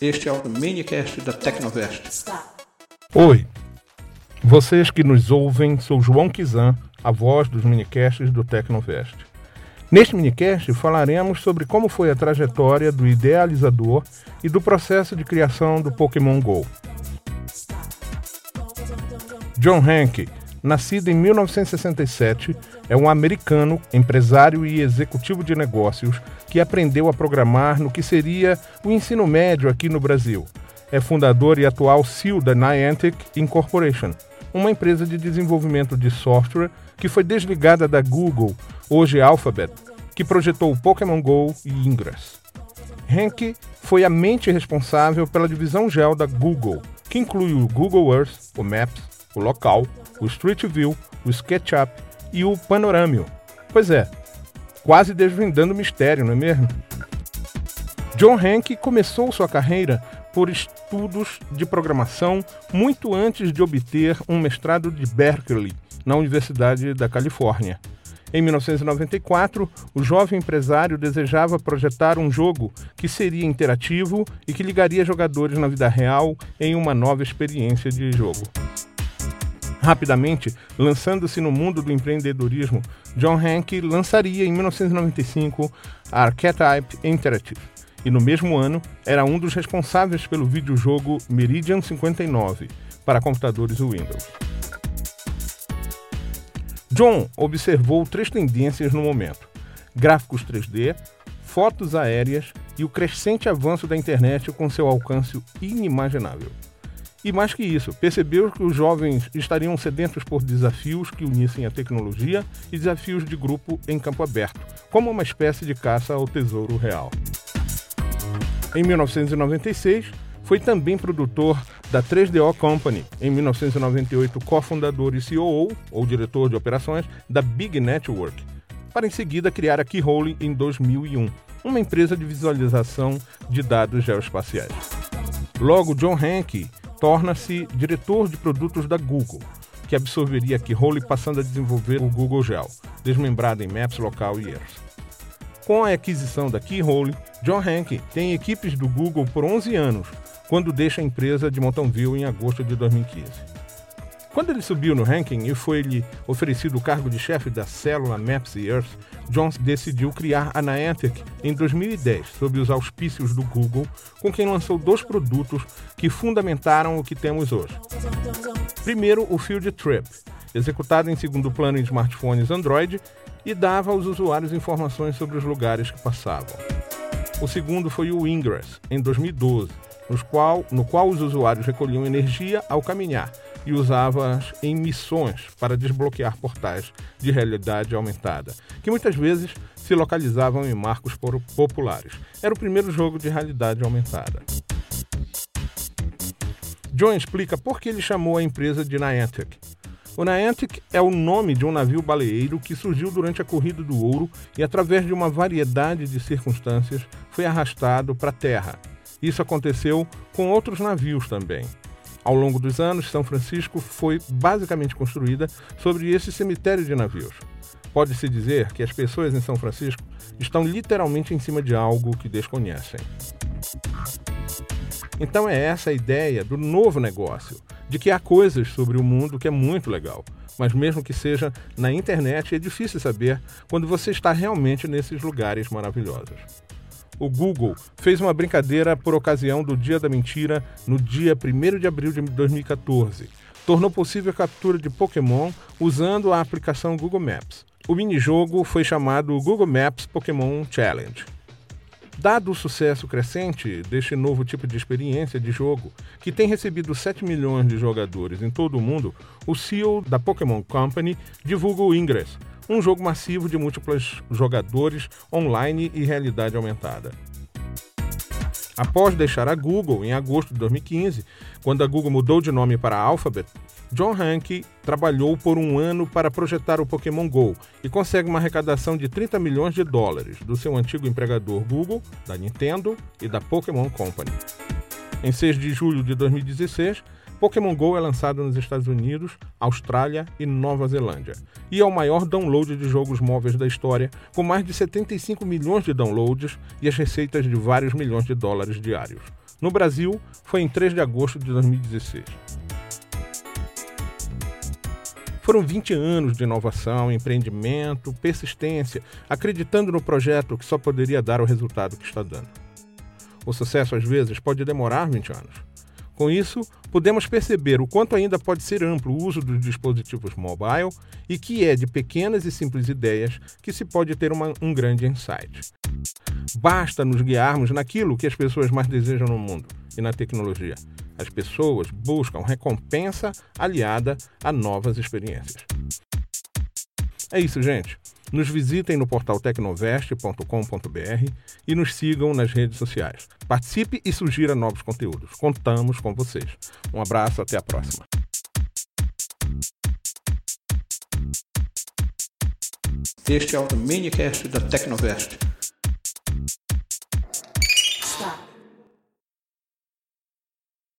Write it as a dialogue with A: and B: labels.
A: Este é o minicast da Tecnovest.
B: Oi, vocês que nos ouvem, sou João Kizan, a voz dos minicasts do Tecnovest. Neste minicast falaremos sobre como foi a trajetória do idealizador e do processo de criação do Pokémon GO. John Hanke, nascido em 1967, é um americano, empresário e executivo de negócios que aprendeu a programar no que seria o ensino médio aqui no Brasil. É fundador e atual CEO da Niantic Incorporation, uma empresa de desenvolvimento de software que foi desligada da Google, hoje Alphabet, que projetou o Pokémon Go e Ingress. Henke foi a mente responsável pela divisão gel da Google, que inclui o Google Earth, o Maps, o Local, o Street View, o SketchUp e o Panorâmio. Pois é, quase desvendando o mistério, não é mesmo? John Henke começou sua carreira por estudos de programação muito antes de obter um mestrado de Berkeley, na Universidade da Califórnia. Em 1994, o jovem empresário desejava projetar um jogo que seria interativo e que ligaria jogadores na vida real em uma nova experiência de jogo. Rapidamente, lançando-se no mundo do empreendedorismo, John Hanke lançaria em 1995 a Archetype Interactive e no mesmo ano era um dos responsáveis pelo videojogo Meridian 59 para computadores Windows. John observou três tendências no momento: gráficos 3D, fotos aéreas e o crescente avanço da internet com seu alcance inimaginável. E mais que isso, percebeu que os jovens estariam sedentos por desafios que unissem a tecnologia e desafios de grupo em campo aberto, como uma espécie de caça ao tesouro real. Em 1996, foi também produtor da 3DO Company, em 1998 cofundador e CEO, ou diretor de operações, da Big Network, para em seguida criar a Keyhole em 2001, uma empresa de visualização de dados geoespaciais. Logo, John Hanke torna-se diretor de produtos da Google, que absorveria Keyhole passando a desenvolver o Google Gel, desmembrado em Maps, Local e Earth. Com a aquisição da Keyhole, John Hanke tem equipes do Google por 11 anos, quando deixa a empresa de Mountain View em agosto de 2015. Quando ele subiu no ranking e foi-lhe oferecido o cargo de chefe da célula Maps e Earth, Jones decidiu criar a Niantic em 2010, sob os auspícios do Google, com quem lançou dois produtos que fundamentaram o que temos hoje. Primeiro, o Field Trip, executado em segundo plano em smartphones Android e dava aos usuários informações sobre os lugares que passavam. O segundo foi o Ingress, em 2012, qual, no qual os usuários recolhiam energia ao caminhar e usavam-as em missões para desbloquear portais de realidade aumentada, que muitas vezes se localizavam em marcos populares. Era o primeiro jogo de realidade aumentada. John explica por que ele chamou a empresa de Niantic. O Niantic é o nome de um navio baleeiro que surgiu durante a Corrida do Ouro e, através de uma variedade de circunstâncias, foi arrastado para a terra. Isso aconteceu com outros navios também. Ao longo dos anos, São Francisco foi basicamente construída sobre esse cemitério de navios. Pode-se dizer que as pessoas em São Francisco estão literalmente em cima de algo que desconhecem. Então é essa a ideia do novo negócio, de que há coisas sobre o mundo que é muito legal, mas mesmo que seja na internet, é difícil saber quando você está realmente nesses lugares maravilhosos. O Google fez uma brincadeira por ocasião do Dia da Mentira no dia 1 de abril de 2014. Tornou possível a captura de Pokémon usando a aplicação Google Maps. O minijogo foi chamado Google Maps Pokémon Challenge. Dado o sucesso crescente deste novo tipo de experiência de jogo, que tem recebido 7 milhões de jogadores em todo o mundo, o CEO da Pokémon Company divulga o Ingress, um jogo massivo de múltiplos jogadores online e realidade aumentada. Após deixar a Google em agosto de 2015, quando a Google mudou de nome para Alphabet, John Hanke trabalhou por um ano para projetar o Pokémon Go e consegue uma arrecadação de 30 milhões de dólares do seu antigo empregador Google, da Nintendo e da Pokémon Company. Em 6 de julho de 2016, Pokémon Go é lançado nos Estados Unidos, Austrália e Nova Zelândia, e é o maior download de jogos móveis da história, com mais de 75 milhões de downloads e as receitas de vários milhões de dólares diários. No Brasil, foi em 3 de agosto de 2016. Foram 20 anos de inovação, empreendimento, persistência, acreditando no projeto que só poderia dar o resultado que está dando. O sucesso, às vezes, pode demorar 20 anos. Com isso, podemos perceber o quanto ainda pode ser amplo o uso dos dispositivos mobile e que é de pequenas e simples ideias que se pode ter uma, um grande insight. Basta nos guiarmos naquilo que as pessoas mais desejam no mundo e na tecnologia as pessoas buscam recompensa aliada a novas experiências. É isso, gente. Nos visitem no portal tecnovest.com.br e nos sigam nas redes sociais. Participe e sugira novos conteúdos. Contamos com vocês. Um abraço, até a próxima.
A: Este é o minicast da Tecnovest.